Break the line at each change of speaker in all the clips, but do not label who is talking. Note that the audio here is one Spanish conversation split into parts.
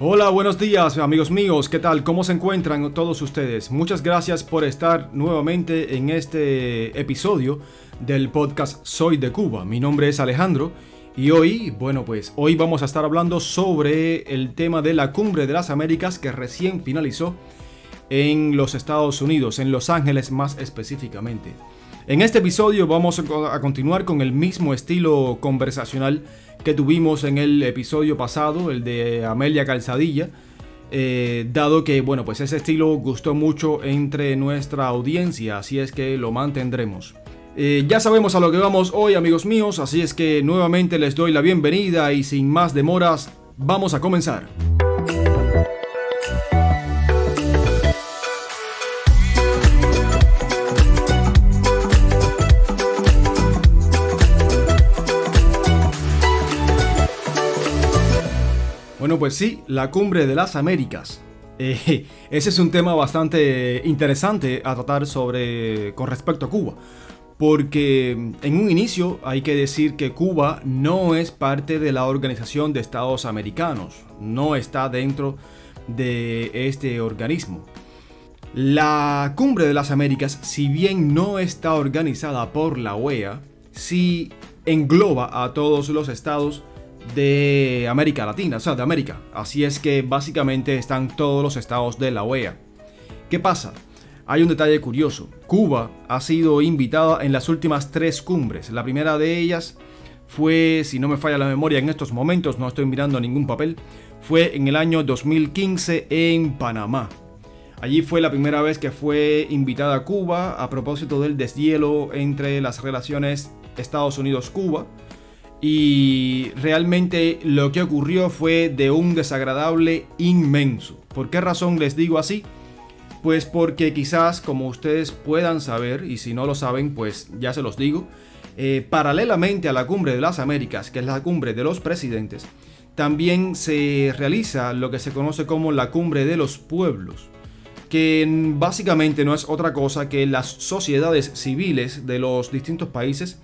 Hola, buenos días amigos míos, ¿qué tal? ¿Cómo se encuentran todos ustedes? Muchas gracias por estar nuevamente en este episodio del podcast Soy de Cuba. Mi nombre es Alejandro y hoy, bueno pues hoy vamos a estar hablando sobre el tema de la Cumbre de las Américas que recién finalizó en los Estados Unidos, en Los Ángeles más específicamente. En este episodio vamos a continuar con el mismo estilo conversacional que tuvimos en el episodio pasado, el de Amelia Calzadilla, eh, dado que, bueno, pues ese estilo gustó mucho entre nuestra audiencia, así es que lo mantendremos. Eh, ya sabemos a lo que vamos hoy, amigos míos, así es que nuevamente les doy la bienvenida y sin más demoras, vamos a comenzar. Pues sí, la cumbre de las Américas. Eh, ese es un tema bastante interesante a tratar sobre con respecto a Cuba. Porque en un inicio hay que decir que Cuba no es parte de la Organización de Estados Americanos, no está dentro de este organismo. La Cumbre de las Américas, si bien no está organizada por la OEA, sí engloba a todos los estados de América Latina, o sea, de América. Así es que básicamente están todos los estados de la OEA. ¿Qué pasa? Hay un detalle curioso. Cuba ha sido invitada en las últimas tres cumbres. La primera de ellas fue, si no me falla la memoria en estos momentos, no estoy mirando ningún papel, fue en el año 2015 en Panamá. Allí fue la primera vez que fue invitada a Cuba a propósito del deshielo entre las relaciones Estados Unidos-Cuba y realmente lo que ocurrió fue de un desagradable inmenso. ¿Por qué razón les digo así? Pues porque quizás, como ustedes puedan saber, y si no lo saben, pues ya se los digo, eh, paralelamente a la cumbre de las Américas, que es la cumbre de los presidentes, también se realiza lo que se conoce como la cumbre de los pueblos, que básicamente no es otra cosa que las sociedades civiles de los distintos países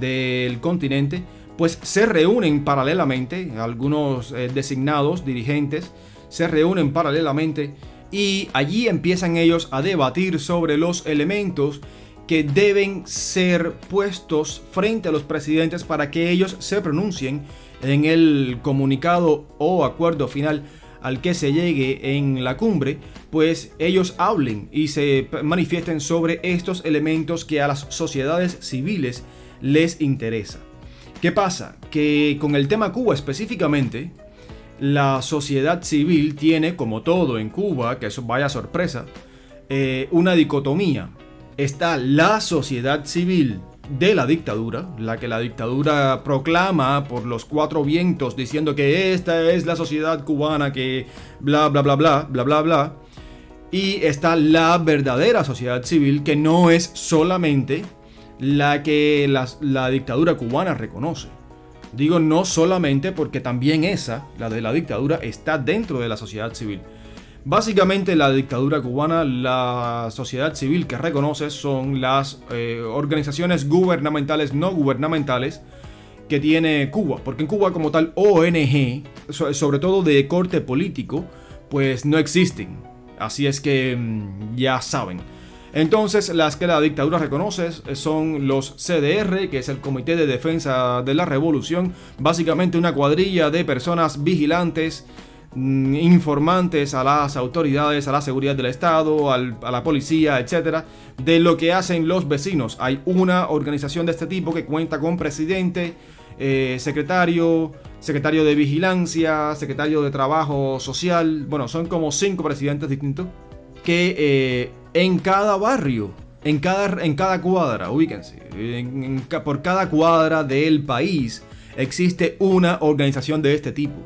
del continente pues se reúnen paralelamente, algunos eh, designados dirigentes se reúnen paralelamente y allí empiezan ellos a debatir sobre los elementos que deben ser puestos frente a los presidentes para que ellos se pronuncien en el comunicado o acuerdo final al que se llegue en la cumbre, pues ellos hablen y se manifiesten sobre estos elementos que a las sociedades civiles les interesa. ¿Qué pasa? Que con el tema Cuba específicamente, la sociedad civil tiene, como todo en Cuba, que eso vaya sorpresa, eh, una dicotomía. Está la sociedad civil de la dictadura, la que la dictadura proclama por los cuatro vientos diciendo que esta es la sociedad cubana que bla bla bla bla bla bla bla. Y está la verdadera sociedad civil que no es solamente la que la, dictadura cubana reconoce. Digo no solamente porque también esa, la de la dictadura, está dentro de la sociedad civil. Básicamente la dictadura cubana, la sociedad civil que reconoce son las eh, organizaciones gubernamentales, no gubernamentales que tiene Cuba. Porque en Cuba como tal ONG, sobre todo de corte político, pues no existen. Así es que mm, ya saben. Entonces, las que la dictadura reconoce son los CDR, que es el Comité de Defensa de la Revolución, básicamente una cuadrilla de personas vigilantes, mm, informantes a las autoridades, a la seguridad del Estado, a la policía, etcétera, de lo que hacen los vecinos. Hay una organización de este tipo que cuenta con presidente, eh, secretario, secretario de vigilancia, secretario de trabajo social. Bueno, son como cinco presidentes distintos que eh, en cada barrio, en cada, en cada cuadra, ubíquense, por cada cuadra del país existe una organización de este tipo,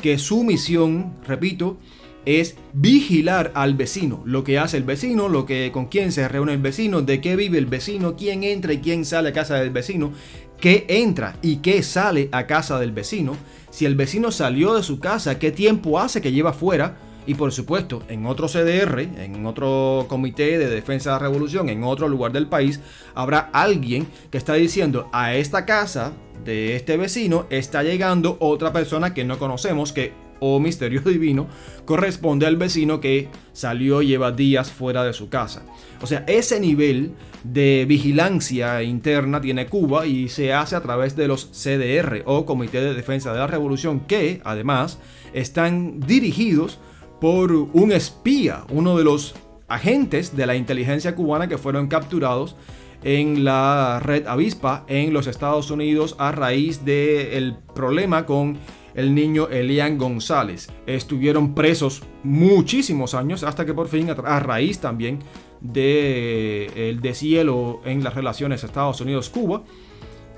que su misión, repito, es vigilar al vecino, lo que hace el vecino, lo que con quién se reúne el vecino, de qué vive el vecino, quién entra y quién sale a casa del vecino, qué entra y qué sale a casa del vecino, si el vecino salió de su casa, qué tiempo hace que lleva fuera, y por supuesto, en otro CDR, en otro comité de defensa de la revolución, en otro lugar del país, habrá alguien que está diciendo a esta casa de este vecino está llegando otra persona que no conocemos, que o misterio divino corresponde al vecino que salió y lleva días fuera de su casa. O sea, ese nivel de vigilancia interna tiene Cuba y se hace a través de los CDR o Comité de Defensa de la Revolución que además están dirigidos por un espía, uno de los agentes de la inteligencia cubana que fueron capturados en la red Avispa en los Estados Unidos a raíz del problema con el niño Elian González. Estuvieron presos muchísimos años hasta que por fin, a raíz también del de el deshielo en las relaciones Estados Unidos-Cuba,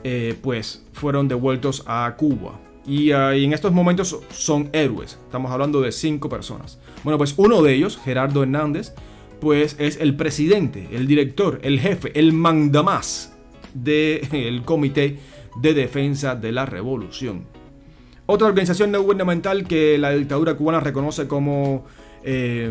eh, pues fueron devueltos a Cuba. Y, y, en estos momentos son héroes. Estamos hablando de cinco personas. Bueno, pues uno de ellos, Gerardo Hernández, pues es el presidente, el director, el jefe, el mandamás del Comité de Defensa de la Revolución. Otra organización no gubernamental que la dictadura cubana reconoce como eh,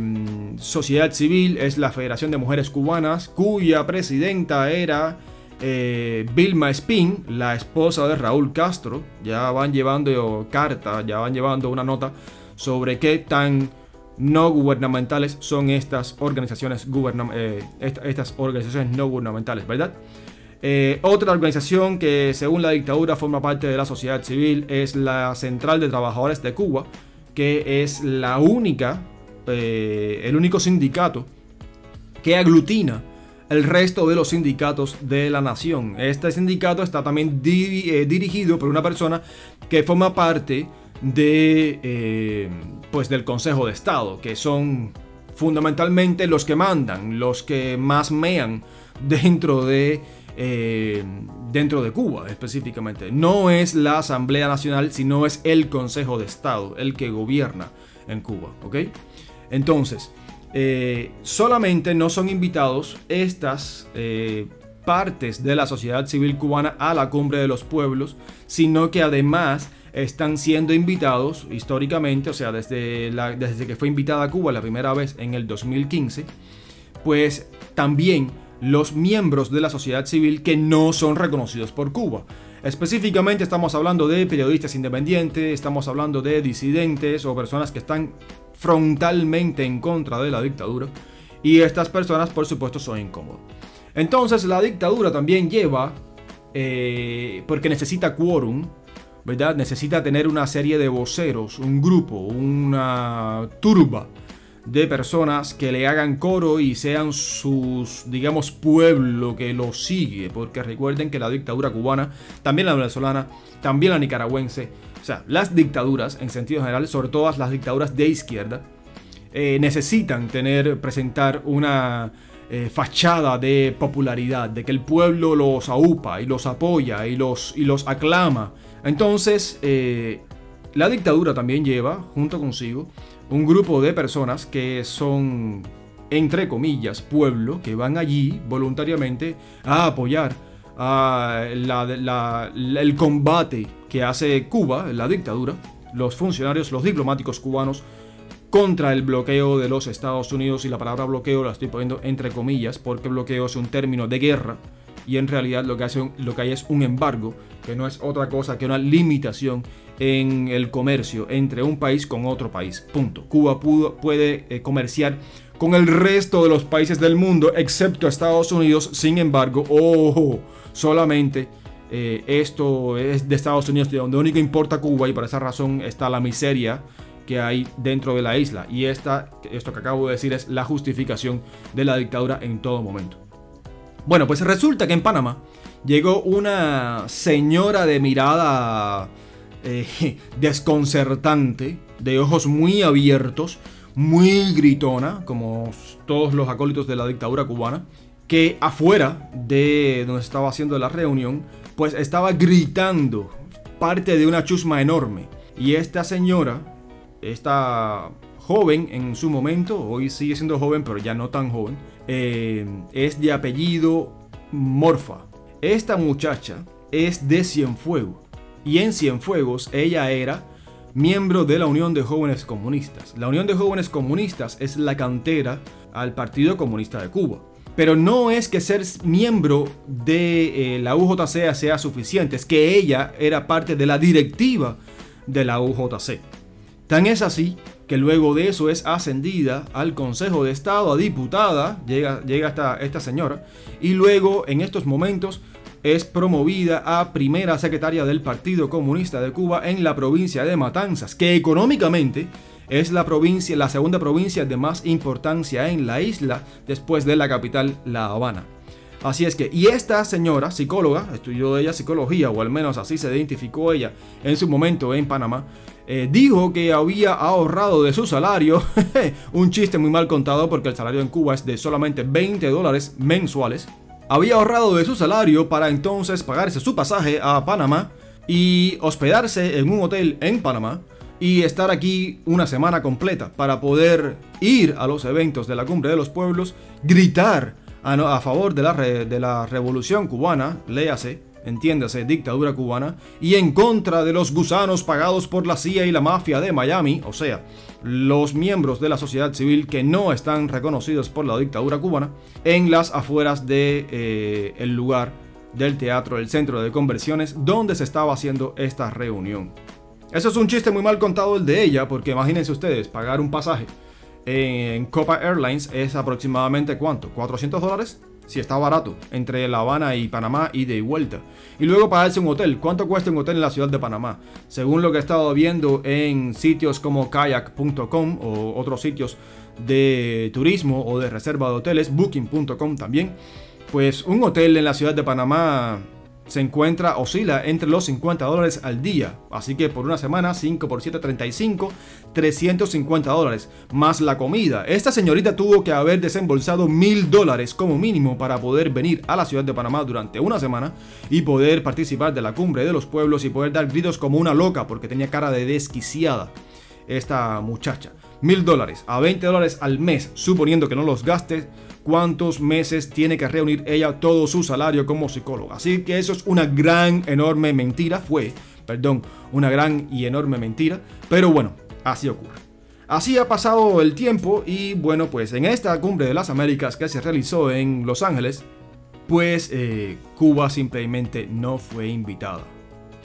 sociedad civil es la Federación de Mujeres Cubanas, cuya presidenta era eh, Vilma Spin, la esposa de Raúl Castro. Ya van llevando carta, ya van llevando una nota sobre qué tan no gubernamentales son estas organizaciones, eh, estas organizaciones no gubernamentales, ¿verdad? Eh, otra organización que según la dictadura forma parte de la sociedad civil es la Central de Trabajadores de Cuba, que es la única, el único sindicato que aglutina el resto de los sindicatos de la nación. Este sindicato está también dirigido por una persona que forma parte de, eh, pues del Consejo de Estado, que son fundamentalmente los que mandan, los que más mean dentro de, eh, dentro de Cuba específicamente. No es la Asamblea Nacional, sino es el Consejo de Estado, el que gobierna en Cuba. Entonces, eh, solamente no son invitados estas partes de la sociedad civil cubana a la cumbre de los pueblos, sino que además están siendo invitados históricamente, o sea, desde, desde que fue invitada a Cuba la primera vez en el 2015, pues también los miembros de la sociedad civil que no son reconocidos por Cuba. Específicamente estamos hablando de periodistas independientes, estamos hablando de disidentes o personas que están frontalmente en contra de la dictadura. Y estas personas, por supuesto, son incómodas. Entonces la dictadura también lleva, eh, porque necesita quórum, ¿verdad? Necesita tener una serie de voceros, un grupo, una turba de personas que le hagan coro y sean sus, digamos, pueblo que lo sigue. Porque recuerden que la dictadura cubana, también la venezolana, también la nicaragüense, o sea, las dictaduras en sentido general, sobre todo las dictaduras de izquierda, eh, necesitan tener, presentar una eh, fachada de popularidad, de que el pueblo los aupa y los apoya y los, y los aclama. Entonces, eh, la dictadura también lleva, junto consigo, un grupo de personas que son, entre comillas, pueblo, que van allí voluntariamente a apoyar el combate que hace Cuba, la dictadura, los funcionarios, los diplomáticos cubanos, contra el bloqueo de los Estados Unidos. Y la palabra bloqueo la estoy poniendo entre comillas, porque bloqueo es un término de guerra y en realidad lo que, hace lo que hay es un embargo, que no es otra cosa que una limitación en el comercio entre un país con otro país. Punto. Cuba puede eh, comerciar con el resto de los países del mundo, excepto Estados Unidos. Sin embargo, ojo, solamente eh, esto es de Estados Unidos, de donde único importa Cuba y por esa razón está la miseria que hay dentro de la isla. Y esta, esto que acabo de decir es la justificación de la dictadura en todo momento. Bueno, pues resulta que en Panamá llegó una señora de mirada eh, desconcertante, de ojos muy abiertos, muy gritona, como todos los acólitos de la dictadura cubana, que afuera de donde estaba haciendo la reunión, pues estaba gritando parte de una chusma enorme. Y esta señora, esta joven en su momento, hoy sigue siendo joven, pero ya no tan joven, eh, es de apellido Morfa. Esta muchacha es de Cienfuegos y en Cienfuegos ella era miembro de la Unión de Jóvenes Comunistas. La Unión de Jóvenes Comunistas es la cantera al Partido Comunista de Cuba. Pero no es que ser miembro de eh, la UJC sea suficiente, es que ella era parte de la directiva de la UJC. Tan es así que luego de eso es ascendida al Consejo de Estado, a diputada, llega, llega esta, esta señora, y luego en estos momentos es promovida a primera secretaria del Partido Comunista de Cuba en la provincia de Matanzas, que económicamente es la provincia, la segunda provincia de más importancia en la isla después de la capital, La Habana. Así es que, y esta señora, psicóloga, estudió ella psicología, o al menos así se identificó ella en su momento en Panamá, eh, dijo que había ahorrado de su salario, un chiste muy mal contado porque el salario en Cuba es de solamente 20 dólares mensuales, había ahorrado de su salario para entonces pagarse su pasaje a Panamá y hospedarse en un hotel en Panamá y estar aquí una semana completa para poder ir a los eventos de la Cumbre de los Pueblos, gritar a, favor de la, revolución cubana, léase, entiéndase, dictadura cubana, y en contra de los gusanos pagados por la CIA y la mafia de Miami, o sea, los miembros de la sociedad civil que no están reconocidos por la dictadura cubana, en las afueras de, eh, lugar del teatro, el centro de conversiones, donde se estaba haciendo esta reunión. Eso es un chiste muy mal contado el de ella, porque imagínense ustedes, pagar un pasaje en Copa Airlines es aproximadamente cuánto, 400 dólares si está barato, entre La Habana y Panamá y de vuelta. Y luego pagarse un hotel. ¿Cuánto cuesta un hotel en la ciudad de Panamá? Según lo que he estado viendo en sitios como kayak.com o otros sitios de turismo o de reserva de hoteles, booking.com también, pues un hotel en la ciudad de Panamá se encuentra, oscila entre los 50 dólares al día. Así que por una semana, 5 por 7, 35, 350 dólares. Más la comida. Esta señorita tuvo que haber desembolsado mil dólares como mínimo para poder venir a la ciudad de Panamá durante una semana y poder participar de la cumbre de los pueblos y poder dar gritos como una loca porque tenía cara de desquiciada esta muchacha. Mil dólares a 20 dólares al mes, suponiendo que no los gastes cuántos meses tiene que reunir ella todo su salario como psicóloga. Así que eso es una gran, enorme mentira. Fue, perdón, una gran y enorme mentira. Pero bueno, así ocurre. Así ha pasado el tiempo y bueno, pues en esta cumbre de las Américas que se realizó en Los Ángeles, pues eh, Cuba simplemente no fue invitada.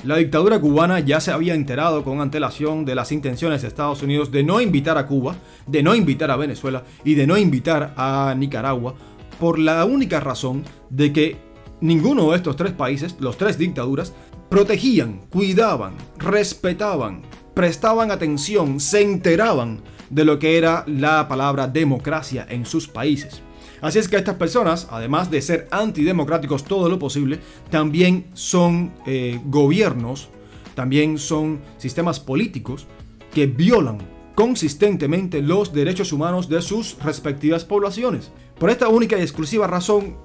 La dictadura cubana ya se había enterado con antelación de las intenciones de Estados Unidos de no invitar a Cuba, de no invitar a Venezuela y de no invitar a Nicaragua por la única razón de que ninguno de estos tres países, los tres dictaduras, protegían, cuidaban, respetaban, prestaban atención, se enteraban de lo que era la palabra democracia en sus países. Así es que estas personas, además de ser antidemocráticos todo lo posible, también son eh, gobiernos, también son sistemas políticos que violan consistentemente los derechos humanos de sus respectivas poblaciones. Por esta única y exclusiva razón,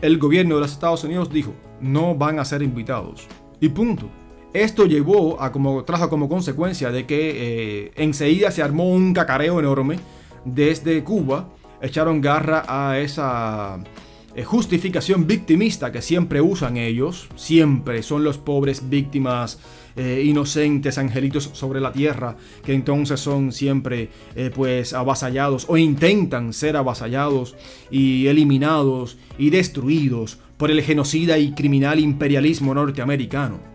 el gobierno de los Estados Unidos dijo, no van a ser invitados. Y punto. Esto llevó a como, trajo como consecuencia de que eh, enseguida se armó un cacareo enorme desde Cuba echaron garra a esa eh, justificación victimista que siempre usan ellos, siempre son los pobres víctimas eh, inocentes angelitos sobre la tierra, que entonces son siempre eh, pues avasallados o intentan ser avasallados y eliminados y destruidos por el genocida y criminal imperialismo norteamericano.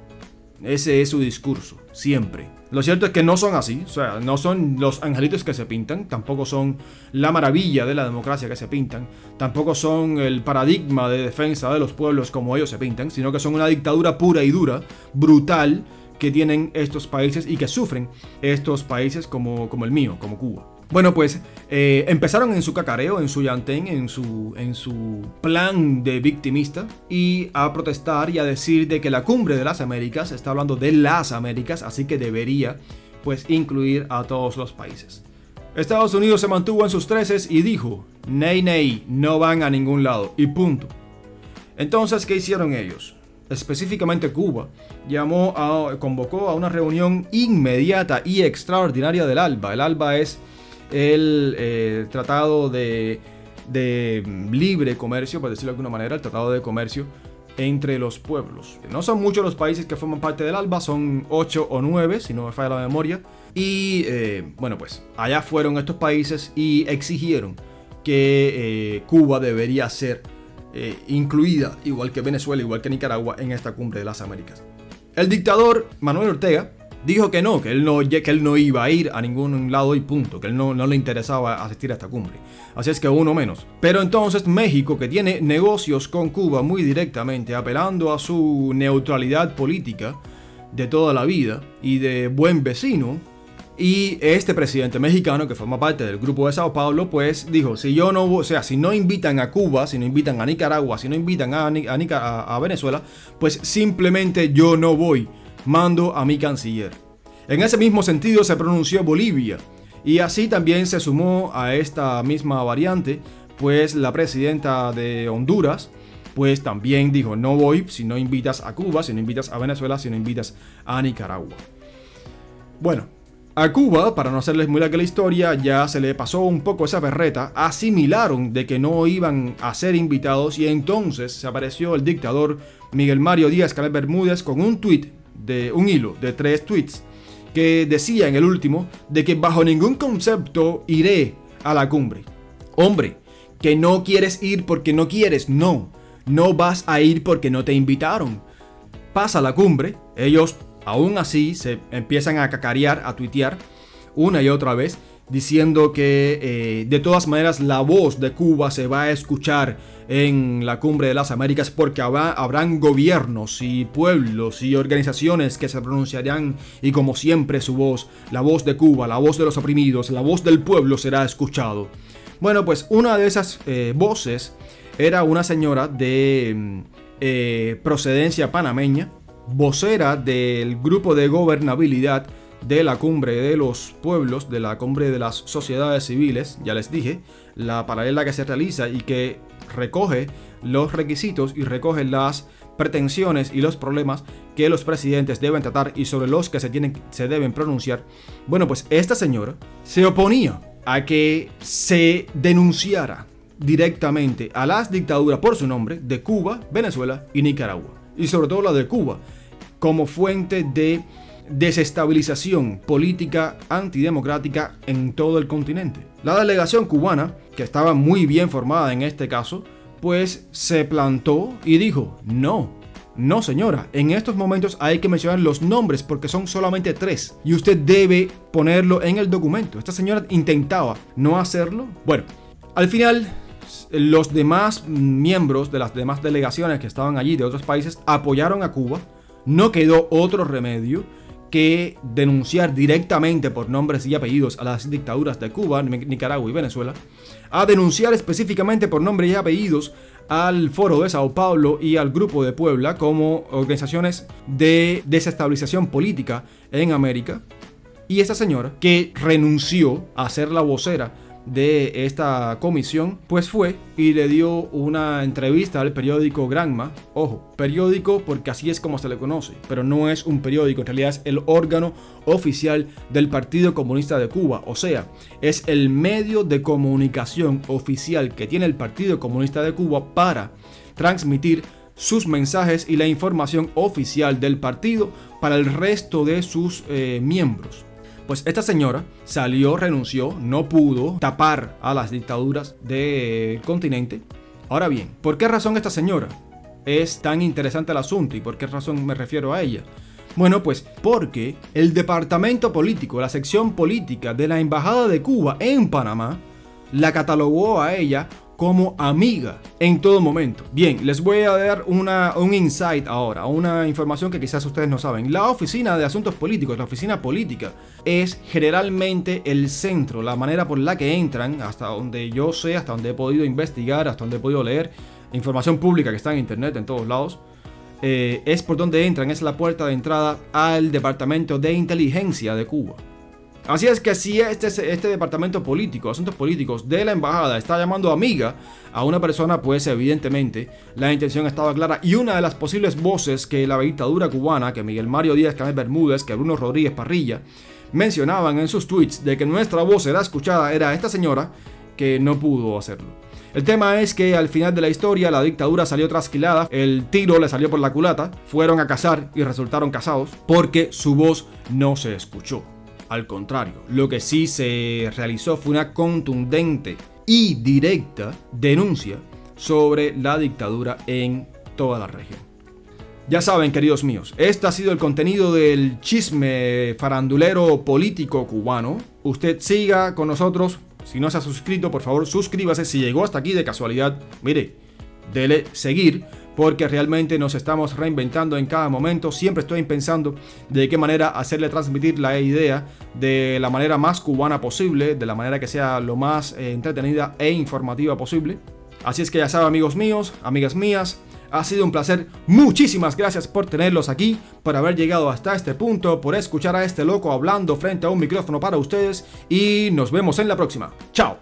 Ese es su discurso, siempre. Lo cierto es que no son así, o sea, no son los angelitos que se pintan, tampoco son la maravilla de la democracia que se pintan, tampoco son el paradigma de defensa de los pueblos como ellos se pintan, sino que son una dictadura pura y dura, brutal, que tienen estos países y que sufren estos países como, como el mío, como Cuba. Bueno, pues eh, empezaron en su cacareo, en su llantén, en su, en su plan de victimista y a protestar y a decir de que la cumbre de las Américas está hablando de las Américas, así que debería pues incluir a todos los países. Estados Unidos se mantuvo en sus treces y dijo, ney ney, no van a ningún lado y punto. Entonces, ¿qué hicieron ellos? Específicamente Cuba llamó a, convocó a una reunión inmediata y extraordinaria del ALBA. El ALBA es el eh, tratado de, libre comercio, por decirlo de alguna manera, el tratado de comercio entre los pueblos. No son muchos los países que forman parte del ALBA, son 8 o 9, si no me falla la memoria. Y eh, bueno, pues allá fueron estos países y exigieron que eh, Cuba debería ser incluida, igual que Venezuela, igual que Nicaragua, en esta cumbre de las Américas. El dictador Manuel Ortega dijo que no, que él no, que él no iba a ir a ningún lado y punto, que él no, no le interesaba asistir a esta cumbre. Así es que uno menos. Pero entonces México, que tiene negocios con Cuba muy directamente, apelando a su neutralidad política de toda la vida y de buen vecino, y este presidente mexicano, que forma parte del grupo de Sao Paulo, pues dijo, si yo no, o sea, si no invitan a Cuba, si no invitan a Nicaragua, si no invitan a, a, a Venezuela, pues simplemente yo no voy, mando a mi canciller. En ese mismo sentido se pronunció Bolivia, y así también se sumó a esta misma variante, pues la presidenta de Honduras, pues también dijo, no voy si no invitas a Cuba, si no invitas a Venezuela, si no invitas a Nicaragua. Bueno, a Cuba, para no hacerles muy larga la historia, ya se le pasó un poco esa berreta, asimilaron de que no iban a ser invitados y entonces se apareció el dictador Miguel Mario Díaz Canel Bermúdez con un tweet de un hilo de tres tweets que decía en el último de que bajo ningún concepto iré a la cumbre. Hombre, que no quieres ir porque no quieres, no, no vas a ir porque no te invitaron. Pasa la cumbre, ellos Aún así, se empiezan a cacarear, a tuitear una y otra vez, diciendo que eh, de todas maneras la voz de Cuba se va a escuchar en la cumbre de las Américas porque habrá, habrán gobiernos y pueblos y organizaciones que se pronunciarán y como siempre su voz, la voz de Cuba, la voz de los oprimidos, la voz del pueblo será escuchado. Bueno, pues una de esas eh, voces era una señora de mm, eh, procedencia panameña, vocera del grupo de gobernabilidad de la cumbre de los pueblos, de la cumbre de las sociedades civiles, ya les dije, la paralela que se realiza y que recoge los requisitos y recoge las pretensiones y los problemas que los presidentes deben tratar y sobre los que se, tienen, se deben pronunciar. Bueno, pues esta señora se oponía a que se denunciara directamente a las dictaduras por su nombre de Cuba, Venezuela y Nicaragua. Y sobre todo la de Cuba, como fuente de desestabilización política antidemocrática en todo el continente. La delegación cubana, que estaba muy bien formada en este caso, pues se plantó y dijo, no, no señora, en estos momentos hay que mencionar los nombres porque son solamente tres y usted debe ponerlo en el documento. Esta señora intentaba no hacerlo. Bueno, al final los demás miembros de las demás delegaciones que estaban allí de otros países apoyaron a Cuba no quedó otro remedio que denunciar directamente por nombres y apellidos a las dictaduras de Cuba, Nicaragua y Venezuela, a denunciar específicamente por nombres y apellidos al Foro de Sao Paulo y al Grupo de Puebla como organizaciones de desestabilización política en América. Y esta señora, que renunció a ser la vocera de esta comisión, pues fue y le dio una entrevista al periódico Granma. Ojo, periódico porque así es como se le conoce, pero no es un periódico, en realidad es el órgano oficial del Partido Comunista de Cuba, o sea, es el medio de comunicación oficial que tiene el Partido Comunista de Cuba para transmitir sus mensajes y la información oficial del partido para el resto de sus eh, miembros. Pues esta señora salió, renunció, no pudo tapar a las dictaduras del continente. Ahora bien, ¿por qué razón esta señora es tan interesante el asunto y por qué razón me refiero a ella? Bueno, pues porque el departamento político, la sección política de la Embajada de Cuba en Panamá, la catalogó a ella como amiga en todo momento. Bien, les voy a dar una, un insight ahora, una información que quizás ustedes no saben. La oficina de asuntos políticos, la oficina política, es generalmente el centro, la manera por la que entran, hasta donde yo sé, hasta donde he podido investigar, hasta donde he podido leer información pública que está en internet en todos lados. Eh, es por donde entran, es la puerta de entrada al Departamento de Inteligencia de Cuba. Así es que si este, este departamento político, asuntos políticos de la embajada está llamando amiga a una persona, pues evidentemente la intención estaba clara y una de las posibles voces que la dictadura cubana, que Miguel Mario Díaz Canel Bermúdez, que Bruno Rodríguez Parrilla mencionaban en sus tweets de que nuestra voz era escuchada era esta señora que no pudo hacerlo. El tema es que al final de la historia la dictadura salió trasquilada, el tiro le salió por la culata, fueron a cazar y resultaron casados porque su voz no se escuchó. Al contrario, lo que sí se realizó fue una contundente y directa denuncia sobre la dictadura en toda la región. Ya saben, queridos míos, este ha sido el contenido del chisme farandulero político cubano. Usted siga con nosotros. Si no se ha suscrito, por favor, suscríbase. Si llegó hasta aquí de casualidad, mire, dele seguir porque realmente nos estamos reinventando en cada momento. Siempre estoy pensando de qué manera hacerle transmitir la idea de la manera más cubana posible, de la manera que sea lo más eh, entretenida e informativa posible. Así es que ya saben, amigos míos, amigas mías, ha sido un placer. Muchísimas gracias por tenerlos aquí, por haber llegado hasta este punto, por escuchar a este loco hablando frente a un micrófono para ustedes y nos vemos en la próxima. Chao.